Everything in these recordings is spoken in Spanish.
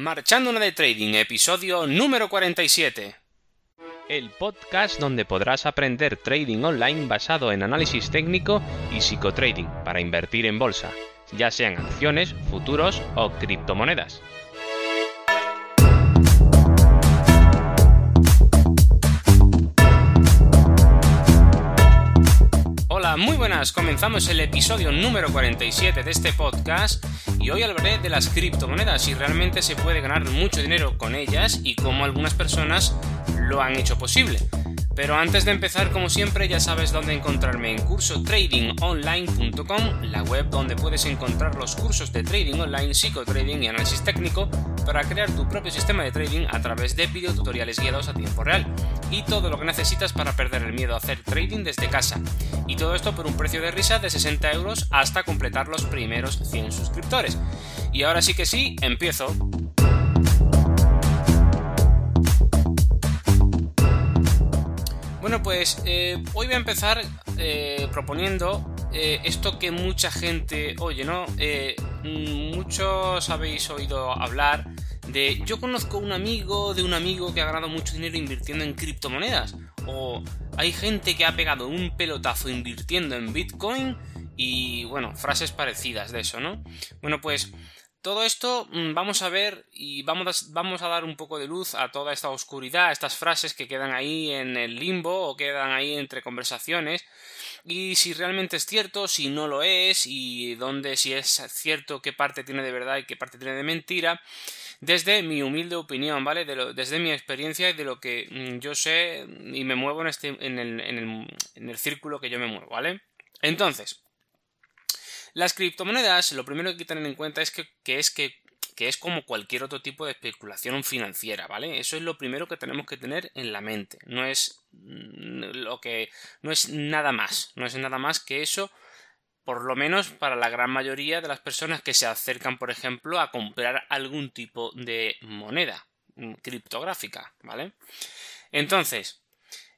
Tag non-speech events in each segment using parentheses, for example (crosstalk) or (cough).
Marchando de Trading, episodio número 47. El podcast donde podrás aprender trading online basado en análisis técnico y psicotrading para invertir en bolsa, ya sean acciones, futuros o criptomonedas. Muy buenas. Comenzamos el episodio número 47 de este podcast y hoy hablaré de las criptomonedas, si realmente se puede ganar mucho dinero con ellas y cómo algunas personas lo han hecho posible. Pero antes de empezar, como siempre, ya sabes dónde encontrarme en cursotradingonline.com, la web donde puedes encontrar los cursos de trading online, psicotrading y análisis técnico para crear tu propio sistema de trading a través de videotutoriales guiados a tiempo real y todo lo que necesitas para perder el miedo a hacer trading desde casa. Y todo esto por un precio de risa de 60 euros hasta completar los primeros 100 suscriptores. Y ahora sí que sí, empiezo. Bueno, pues eh, hoy voy a empezar eh, proponiendo eh, esto que mucha gente oye, ¿no? muchos habéis oído hablar de yo conozco un amigo de un amigo que ha ganado mucho dinero invirtiendo en criptomonedas. O hay gente que ha pegado un pelotazo invirtiendo en Bitcoin y bueno, frases parecidas de eso, ¿no? Bueno, pues todo esto mm, vamos a ver y vamos a, vamos a dar un poco de luz a toda esta oscuridad, estas frases que quedan ahí en el limbo o quedan ahí entre conversaciones y si realmente es cierto, si no lo es y dónde si es cierto qué parte tiene de verdad y qué parte tiene de mentira desde mi humilde opinión, ¿vale? desde mi experiencia y de lo que mm, yo sé y me muevo en, este, en, el, en, el, en el círculo que yo me muevo, ¿vale? Entonces, las criptomonedas, lo primero que hay que tener en cuenta es que, es que, es como cualquier otro tipo de especulación financiera, ¿vale? Eso es lo primero que tenemos que tener en la mente. No es mm, lo que. no es nada más. No es nada más que eso. Por lo menos para la gran mayoría de las personas que se acercan, por ejemplo, a comprar algún tipo de moneda mm, criptográfica, ¿vale? Entonces,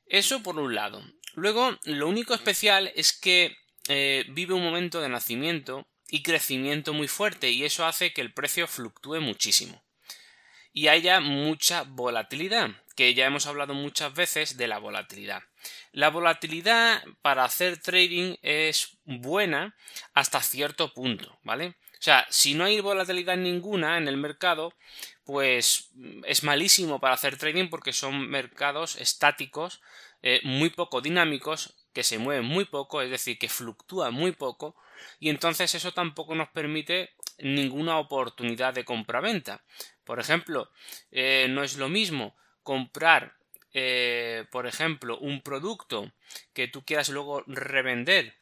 eso por un lado. Luego, lo único especial es que eh, vive un momento de nacimiento y crecimiento muy fuerte y eso hace que el precio fluctúe muchísimo. Y haya mucha volatilidad, que ya hemos hablado muchas veces de la volatilidad. La volatilidad para hacer trading es buena hasta cierto punto, ¿vale? O sea, si no hay volatilidad ninguna en el mercado, pues es malísimo para hacer trading porque son mercados estáticos, eh, muy poco dinámicos que se mueve muy poco, es decir, que fluctúa muy poco, y entonces eso tampoco nos permite ninguna oportunidad de compra-venta. Por ejemplo, eh, no es lo mismo comprar, eh, por ejemplo, un producto que tú quieras luego revender,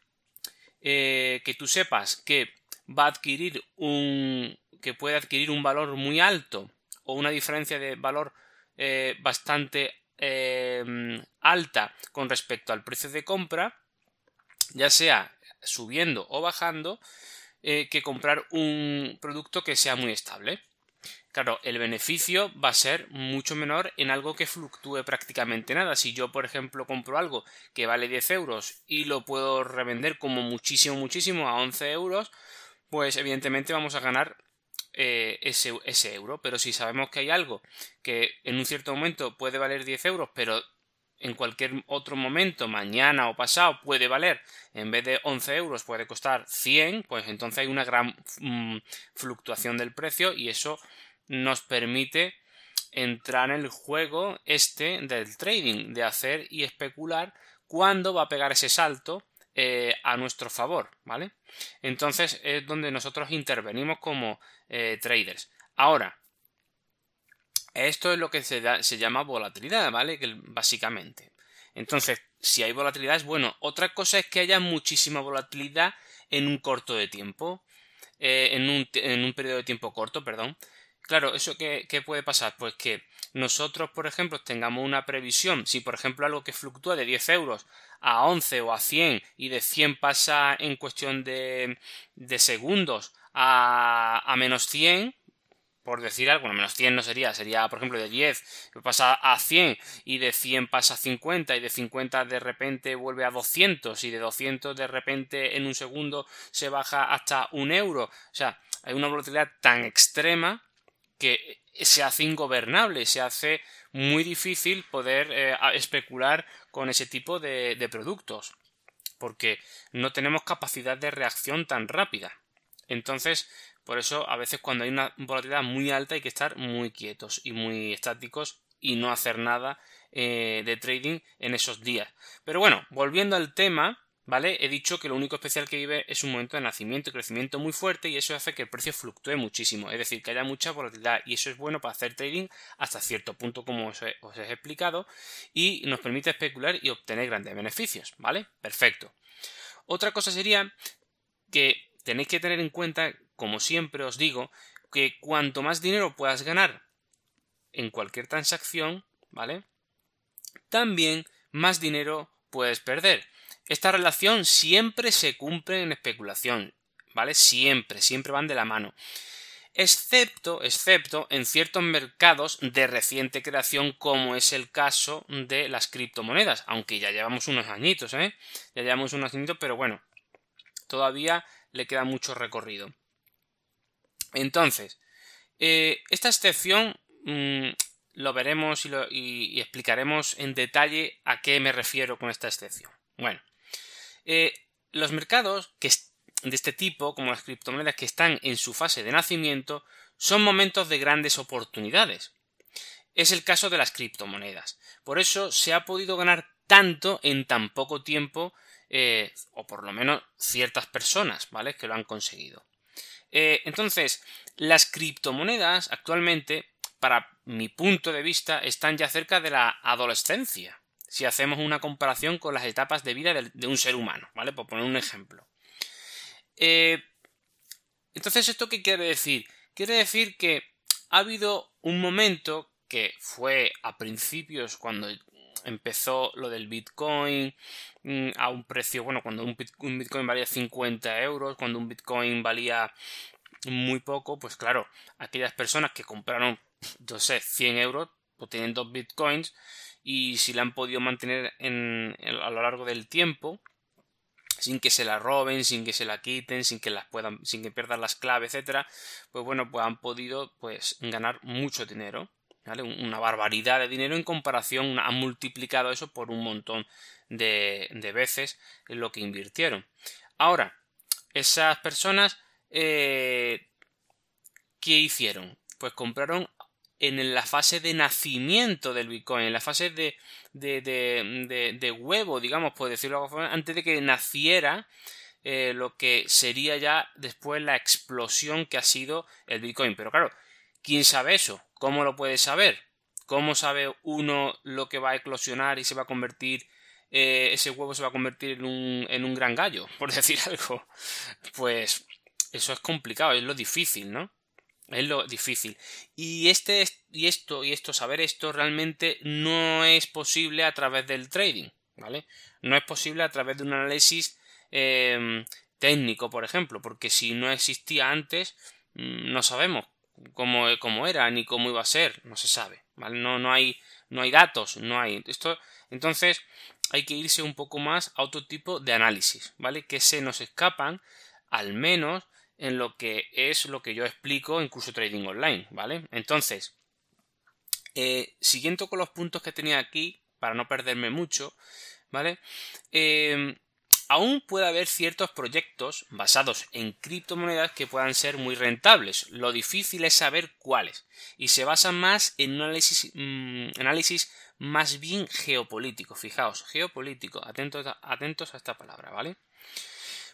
eh, que tú sepas que va a adquirir un. que puede adquirir un valor muy alto o una diferencia de valor bastante Em, alta con respecto al precio de compra, ya sea subiendo o bajando, eh, que comprar un producto que sea muy estable. Claro, el beneficio va a ser mucho menor en algo que fluctúe prácticamente nada. Si yo, por ejemplo, compro algo que vale 10 euros y lo puedo revender como muchísimo, muchísimo a 11 euros, pues evidentemente vamos a ganar eh, ese, euro. Pero si sabemos que hay algo que en un cierto momento puede valer 10 euros, pero en cualquier otro momento, mañana o pasado, puede valer, en vez de 11 euros, puede costar 100, pues entonces hay una gran mm, fluctuación del precio y eso nos permite entrar en el juego este del trading, de hacer y especular cuándo va a pegar ese salto eh, a nuestro favor, ¿vale? Entonces es donde nosotros intervenimos como eh, traders. Ahora, esto es lo que se, llama volatilidad, ¿vale? básicamente. Entonces, si hay volatilidad es bueno. Otra cosa es que haya muchísima volatilidad en un corto de tiempo. Eh, en, un, en, un, periodo de tiempo corto, perdón. Claro, ¿eso qué, puede pasar? Pues que nosotros, por ejemplo, tengamos una previsión. Si, por ejemplo, algo que fluctúa de 10 euros a 11 o a 100 y de 100 pasa en cuestión de, de segundos a, a menos 100, por decir algo, bueno, menos 100 no sería, sería por ejemplo de 10, pasa a 100 y de 100 pasa a 50 y de 50 de repente vuelve a 200 y de 200 de repente en un segundo se baja hasta un euro. O sea, hay una volatilidad tan extrema que se hace ingobernable, se hace muy difícil poder eh, especular con ese tipo de, productos, porque no tenemos capacidad de reacción tan rápida. Entonces, por eso a veces cuando hay una volatilidad muy alta hay que estar muy quietos y muy estáticos y no hacer nada eh, de trading en esos días. Pero bueno, volviendo al tema, ¿vale? He dicho que lo único especial que vive es un momento de nacimiento y crecimiento muy fuerte y eso hace que el precio fluctúe muchísimo, es decir, que haya mucha volatilidad y eso es bueno para hacer trading hasta cierto punto como os he, os he explicado y nos permite especular y obtener grandes beneficios, ¿vale? Perfecto. Otra cosa sería que tenéis que tener en cuenta, como siempre os digo, que cuanto más dinero puedas ganar en cualquier transacción, ¿vale? También más dinero puedes perder. Esta relación siempre se cumple en especulación, ¿vale? Siempre, siempre van de la mano. Excepto, excepto en ciertos mercados de reciente creación, como es el caso de las criptomonedas, aunque ya llevamos unos añitos, ¿eh? Ya llevamos unos añitos, pero bueno, todavía le queda mucho recorrido. Entonces, eh, esta excepción mm, lo veremos y, explicaremos en detalle a qué me refiero con esta excepción. Bueno, eh, los mercados de este tipo, como las criptomonedas que están en su fase de nacimiento, son momentos de grandes oportunidades. Es el caso de las criptomonedas. Por eso se ha podido ganar tanto en tan poco tiempo, eh, o por lo menos ciertas personas, ¿vale? Que lo han conseguido. Eh, entonces, las criptomonedas actualmente para mi punto de vista, están ya cerca de la adolescencia, si hacemos una comparación con las etapas de vida de, un ser humano, ¿vale? Por poner un ejemplo. Eh, entonces, ¿esto qué quiere decir? Quiere decir que ha habido un momento que fue a principios cuando empezó lo del Bitcoin mm, a un precio, bueno, cuando un Bitcoin valía 50 euros, cuando un Bitcoin valía muy poco, pues claro, aquellas personas que compraron yo sé, 100 euros, pues tienen dos bitcoins y si la han podido mantener en, a lo largo del tiempo, sin que se la roben, sin que se la quiten, sin que las puedan, sin que pierdan las claves, etcétera, pues bueno, pues han podido pues ganar mucho dinero. Una barbaridad de dinero en comparación, han multiplicado eso por un montón de, de veces en lo que invirtieron. Ahora, esas personas, eh, ¿qué hicieron? Pues compraron en la fase de nacimiento del Bitcoin, en la fase de, de, de, de huevo, digamos, por decirlo antes de que naciera eh, lo que sería ya después la explosión que ha sido el Bitcoin. Pero claro, ¿quién sabe eso? ¿Cómo lo puede saber? ¿Cómo sabe uno lo que va a eclosionar y se va a convertir, eh, ese huevo se va a convertir en un, en un gran gallo, por (laughs) decir algo? Pues eso es complicado, es lo difícil, ¿no? Es lo difícil. Y este y esto y esto saber esto realmente no es posible a través del trading, ¿vale? No es posible a través de un análisis em, técnico, por ejemplo, porque si no existía antes, mm, no sabemos cómo, cómo, era ni cómo iba a ser, no se sabe, ¿vale? No, no hay no hay datos, no hay esto, entonces hay que irse un poco más a otro tipo de análisis, ¿vale? Que se nos escapan al menos en lo que es lo que yo explico en curso trading online, ¿vale? Entonces, eh, siguiendo con los puntos que tenía aquí, para no perderme mucho, ¿vale? Eh, aún puede haber ciertos proyectos basados en criptomonedas que puedan ser muy rentables. Lo difícil es saber cuáles. Y se basan más en un análisis, mm, análisis más bien geopolítico. Fijaos, geopolítico. Atentos, atentos a esta palabra, ¿vale?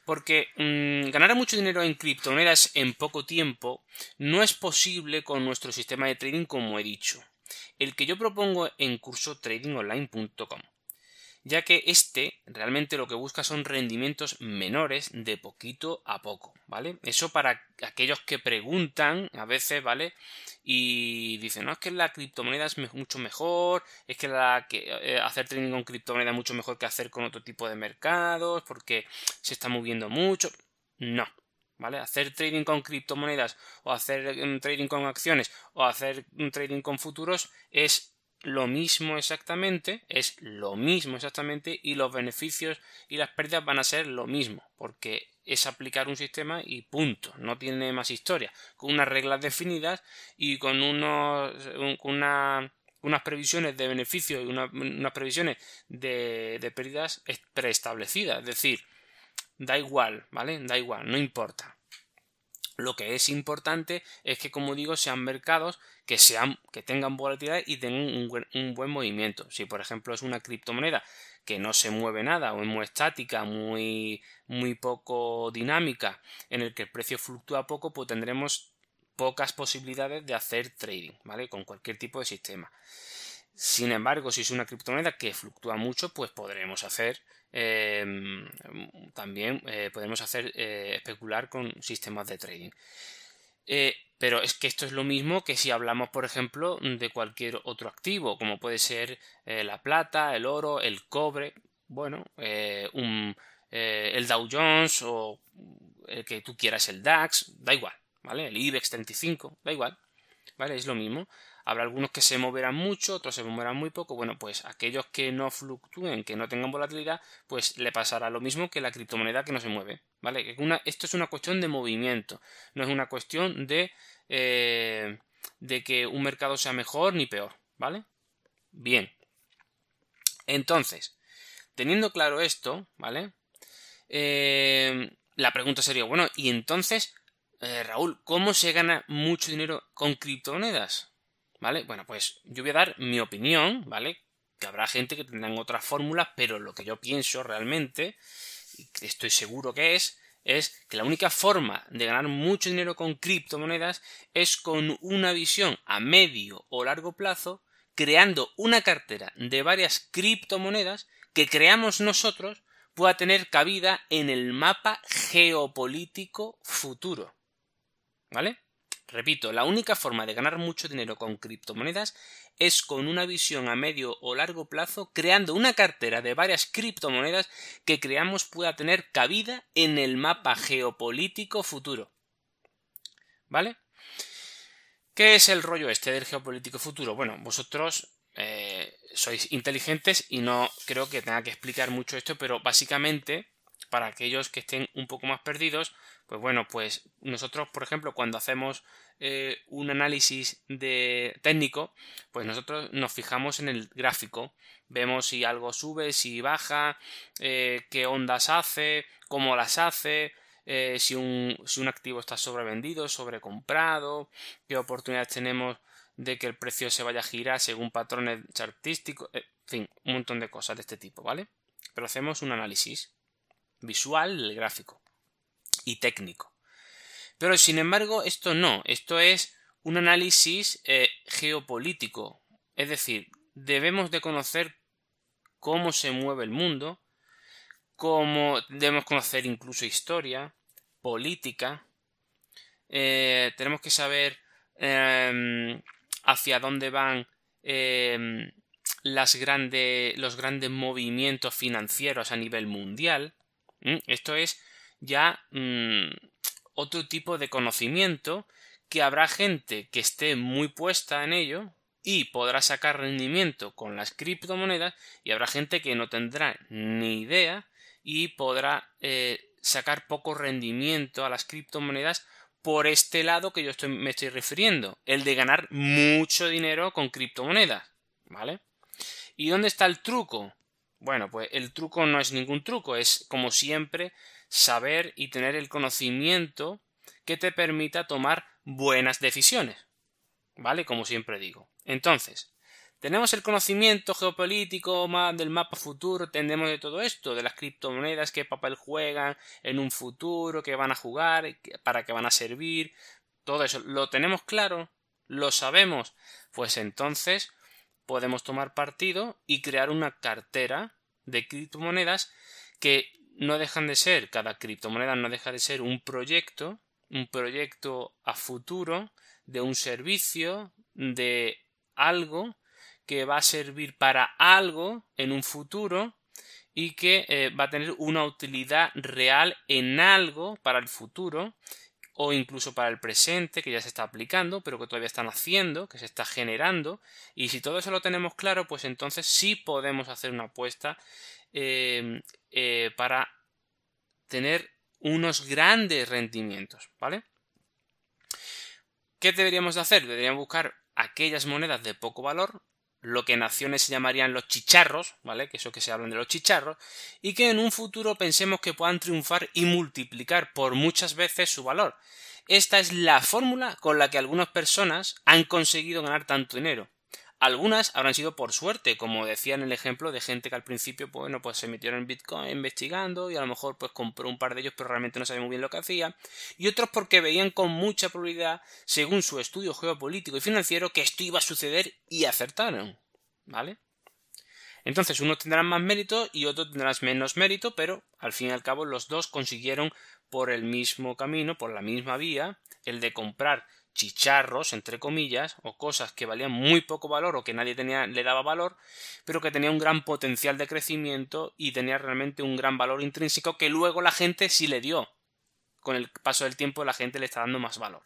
Porque mm, ganar mucho dinero en criptomonedas en poco tiempo no es posible con nuestro sistema de trading como he dicho, el que yo propongo en curso tradingonline.com ya que este realmente lo que busca son rendimientos menores de poquito a poco, ¿vale? Eso para aquellos que preguntan a veces, ¿vale? Y dicen, no, es que la criptomoneda es mucho mejor, es que, eh, hacer trading con criptomoneda es mucho mejor que hacer con otro tipo de mercados, porque se está moviendo mucho. No, ¿vale? Hacer trading con criptomonedas o hacer mm, trading con acciones o hacer un trading con futuros es lo mismo exactamente, es lo mismo exactamente y los beneficios y las pérdidas van a ser lo mismo, porque es aplicar un sistema y punto, no tiene más historia, con unas reglas definidas y con unos, unas previsiones de beneficios y unas previsiones de, de pérdidas preestablecidas, es decir, da igual, ¿vale? Da igual, no importa. Lo que es importante es que, como digo, sean mercados que, sean, que tengan volatilidad y tengan un buen, movimiento. Si, por ejemplo, es una criptomoneda que no se mueve nada o es muy estática, muy, muy poco dinámica, en el que el precio fluctúa poco, pues tendremos pocas posibilidades de hacer trading, ¿vale? Con cualquier tipo de sistema. Sin embargo, si es una criptomoneda que fluctúa mucho, pues podremos hacer Em, también eh, hacer eh, especular con sistemas de trading. Eh, pero es que esto es lo mismo que si hablamos, por ejemplo, de cualquier otro activo, como puede ser la plata, el oro, el cobre, bueno, un, el Dow Jones o el que tú quieras, el DAX, da igual, ¿vale? El IBEX 35, da igual, ¿vale? Es lo mismo. Habrá algunos que se moverán mucho, otros se moverán muy poco. Bueno, pues aquellos que no fluctúen, que no tengan volatilidad, pues le pasará lo mismo que la criptomoneda que no se mueve. ¿Vale? esto es una cuestión de movimiento, no es una cuestión de, eh, de que un mercado sea mejor ni peor. ¿Vale? Bien. Entonces, teniendo claro esto, ¿vale? Eh, la pregunta sería, bueno, y entonces, eh, Raúl, ¿cómo se gana mucho dinero con criptomonedas? ¿Vale? Bueno, pues yo voy a dar mi opinión, ¿vale? Que habrá gente que tendrán otras fórmulas, pero lo que yo pienso realmente, y estoy seguro que es, es que la única forma de ganar mucho dinero con criptomonedas es con una visión a medio o largo plazo, creando una cartera de varias criptomonedas que creamos nosotros pueda tener cabida en el mapa geopolítico futuro. ¿Vale? Repito, la única forma de ganar mucho dinero con criptomonedas es con una visión a medio o largo plazo, creando una cartera de varias criptomonedas que creamos pueda tener cabida en el mapa geopolítico futuro. ¿Vale? ¿Qué es el rollo este del geopolítico futuro? Bueno, vosotros eh, sois inteligentes y no creo que tenga que explicar mucho esto, pero básicamente, para aquellos que estén un poco más perdidos, pues bueno, pues nosotros, por ejemplo, cuando hacemos eh, un análisis de técnico, pues nosotros nos fijamos en el gráfico, vemos si algo sube, si baja, eh, qué ondas hace, cómo las hace, eh, si, un, si un activo está sobrevendido, sobrecomprado, qué oportunidades tenemos de que el precio se vaya a girar según patrones artísticos, en fin, un montón de cosas de este tipo, ¿vale? Pero hacemos un análisis visual del gráfico y técnico. Pero sin embargo, esto no, esto es un análisis eh, geopolítico. Es decir, debemos de conocer cómo se mueve el mundo, cómo debemos conocer incluso historia, política, eh, tenemos que saber em, hacia dónde van em, los grandes movimientos financieros a nivel mundial. Esto es ya mm, otro tipo de conocimiento que habrá gente que esté muy puesta en ello y podrá sacar rendimiento con las criptomonedas y habrá gente que no tendrá ni idea y podrá eh, sacar poco rendimiento a las criptomonedas por este lado que yo me estoy refiriendo, el de ganar mucho dinero con criptomonedas, ¿vale? ¿Y dónde está el truco? Bueno, pues el truco no es ningún truco, es como siempre saber y tener el conocimiento que te permita tomar buenas decisiones. ¿Vale? Como siempre digo. Entonces, tenemos el conocimiento geopolítico del mapa futuro, entendemos de todo esto, de las criptomonedas, qué papel juegan en un futuro, qué van a jugar, para qué van a servir, todo eso. ¿Lo tenemos claro? ¿Lo sabemos? Pues entonces podemos tomar partido y crear una cartera de criptomonedas que no dejan de ser, cada criptomoneda no deja de ser un proyecto, un proyecto a futuro de un servicio, de algo que va a servir para algo en un futuro y que eh, va a tener una utilidad real en algo para el futuro o incluso para el presente, que ya se está aplicando, pero que todavía están haciendo, que se está generando. Y si todo eso lo tenemos claro, pues entonces sí podemos hacer una apuesta em, eh, para tener unos grandes rendimientos, ¿vale? ¿Qué deberíamos de hacer? Deberíamos buscar aquellas monedas de poco valor, lo que en acciones se llamarían los chicharros, ¿vale? Que eso que se hablan de los chicharros, y que en un futuro pensemos que puedan triunfar y multiplicar por muchas veces su valor. Esta es la fórmula con la que algunas personas han conseguido ganar tanto dinero. Algunas habrán sido por suerte, como decía en el ejemplo de gente que al principio, pues, bueno, pues se metieron en Bitcoin investigando y a lo mejor pues compró un par de ellos pero realmente no sabía muy bien lo que hacía. Y otros porque veían con mucha probabilidad, según su estudio geopolítico y financiero, que esto iba a suceder y acertaron. ¿Vale? Entonces, unos tendrán más mérito y otros tendrán menos mérito, pero al fin y al cabo los dos consiguieron por el mismo camino, por la misma vía, el de comprar chicharros, entre comillas, o cosas que valían muy poco valor o que nadie tenía, le daba valor, pero que tenía un gran potencial de crecimiento y tenía realmente un gran valor intrínseco que luego la gente sí le dio. Con el paso del tiempo la gente le está dando más valor.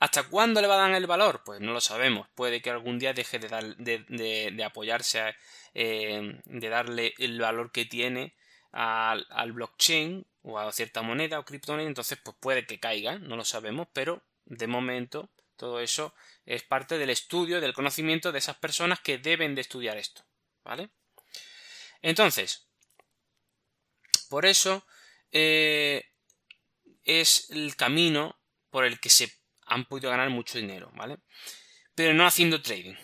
¿Hasta cuándo le va a dar el valor? Pues no lo sabemos. Puede que algún día deje de, de, apoyarse, eh, de darle el valor que tiene al blockchain o a cierta moneda o criptomoneda, entonces pues puede que caiga, no lo sabemos, pero de momento todo eso es parte del estudio, del conocimiento de esas personas que deben de estudiar esto, ¿vale? Entonces, por eso eh, es el camino por el que se han podido ganar mucho dinero, ¿vale? Pero no haciendo trading.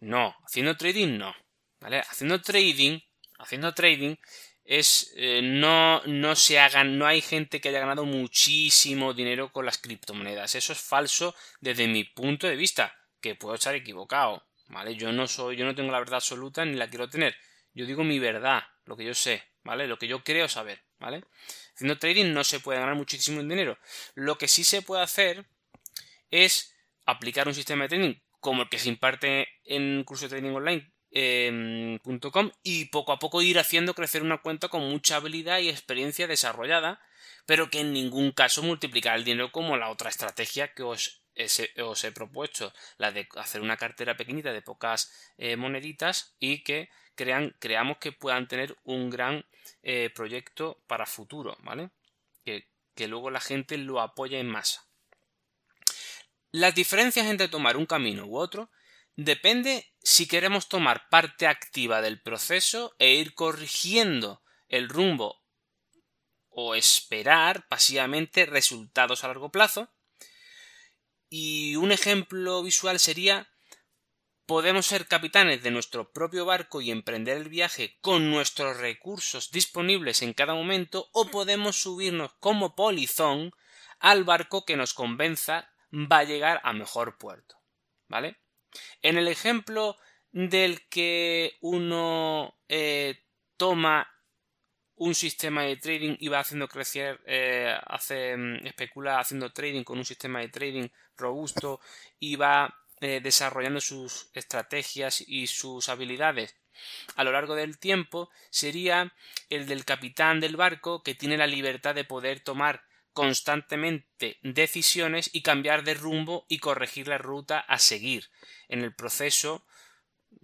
No, haciendo trading no, ¿vale? Haciendo trading, haciendo trading es eh, no, no se hagan, no hay gente que haya ganado muchísimo dinero con las criptomonedas. Eso es falso desde mi punto de vista, que puedo estar equivocado, ¿vale? Yo no soy, yo no tengo la verdad absoluta ni la quiero tener. Yo digo mi verdad, lo que yo sé, ¿vale? Lo que yo creo saber, ¿vale? Haciendo trading no se puede ganar muchísimo dinero. Lo que sí se puede hacer es aplicar un sistema de trading como el que se imparte en curso de trading online .com y poco a poco ir haciendo crecer una cuenta con mucha habilidad y experiencia desarrollada, pero que en ningún caso multiplicar el dinero como la otra estrategia que os, os he propuesto, la de hacer una cartera pequeñita de pocas eh, moneditas y que crean, creamos que puedan tener un gran eh, proyecto para futuro, ¿vale? Que, que luego la gente lo apoye en masa. Las diferencias entre tomar un camino u otro depende si queremos tomar parte activa del proceso e ir corrigiendo el rumbo o esperar pasivamente resultados a largo plazo. Y un ejemplo visual sería podemos ser capitanes de nuestro propio barco y emprender el viaje con nuestros recursos disponibles en cada momento o podemos subirnos como polizón al barco que nos convenza va a llegar a mejor puerto. ¿Vale? En el ejemplo del que uno eh, toma un sistema de trading y va haciendo crecer, eh, hace, mm, especula haciendo trading con un sistema de trading robusto y va eh, desarrollando sus estrategias y sus habilidades a lo largo del tiempo sería el del capitán del barco que tiene la libertad de poder tomar constantemente decisiones y cambiar de rumbo y corregir la ruta a seguir en el proceso,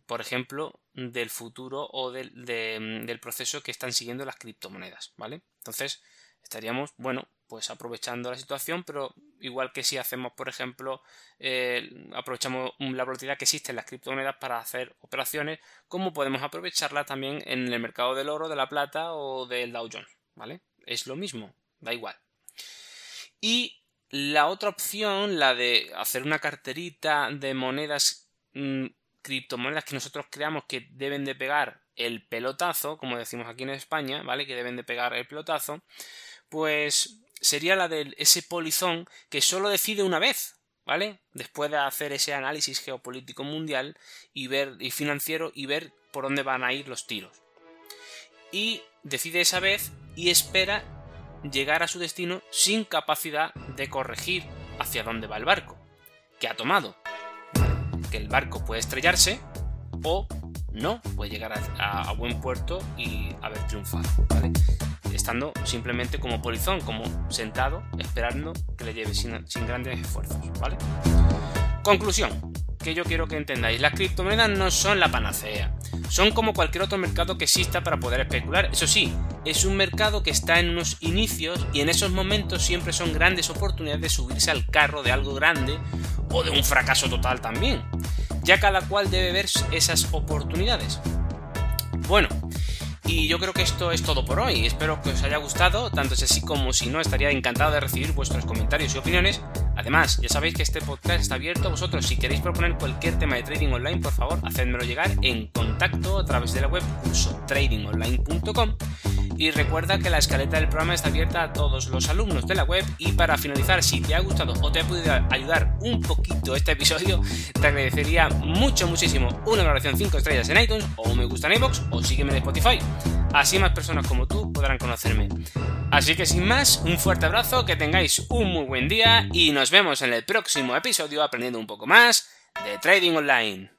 por ejemplo, del futuro o del, del proceso que están siguiendo las criptomonedas, ¿vale? Entonces, estaríamos, bueno, pues aprovechando la situación, pero igual que si hacemos, por ejemplo, eh, aprovechamos la volatilidad que existe en las criptomonedas para hacer operaciones, como podemos aprovecharla también en el mercado del oro, de la plata o del Dow Jones, ¿vale? Es lo mismo, da igual. Y la otra opción, la de hacer una carterita de monedas, mm, criptomonedas que nosotros creamos que deben de pegar el pelotazo, como decimos aquí en España, ¿vale? Que deben de pegar el pelotazo, pues sería la de ese polizón que solo decide una vez, ¿vale? Después de hacer ese análisis geopolítico mundial y ver y financiero y ver por dónde van a ir los tiros. Y decide esa vez y espera llegar a su destino sin capacidad de corregir hacia dónde va el barco, que ha tomado. Que el barco puede estrellarse o no, puede llegar a, buen puerto y haber triunfado. estando simplemente como polizón, como sentado, esperando que le lleve sin, sin grandes esfuerzos, ¿vale? Conclusión, que yo quiero que entendáis, las criptomonedas no son la panacea, son como cualquier otro mercado que exista para poder especular, eso sí, es un mercado que está en unos inicios y en esos momentos siempre son grandes oportunidades de subirse al carro de algo grande o de un fracaso total también. Ya cada cual debe ver esas oportunidades. Bueno, y yo creo que esto es todo por hoy. Espero que os haya gustado, tanto si así como si no, estaría encantado de recibir vuestros comentarios y opiniones. Además, ya sabéis que este podcast está abierto a vosotros. Si queréis proponer cualquier tema de trading online, por favor, hacedmelo llegar en contacto a través de la web tradingonline.com y recuerda que la escaleta del programa está abierta a todos los alumnos de la web y para finalizar, si te ha gustado o te ha podido ayudar un poquito este episodio, te agradecería mucho, muchísimo una valoración 5 estrellas en iTunes o un me gusta en iVoox o sígueme en Spotify. Así más personas como tú podrán conocerme. Así que sin más, un fuerte abrazo, que tengáis un muy buen día y nos vemos en el próximo episodio aprendiendo un poco más de Trading Online.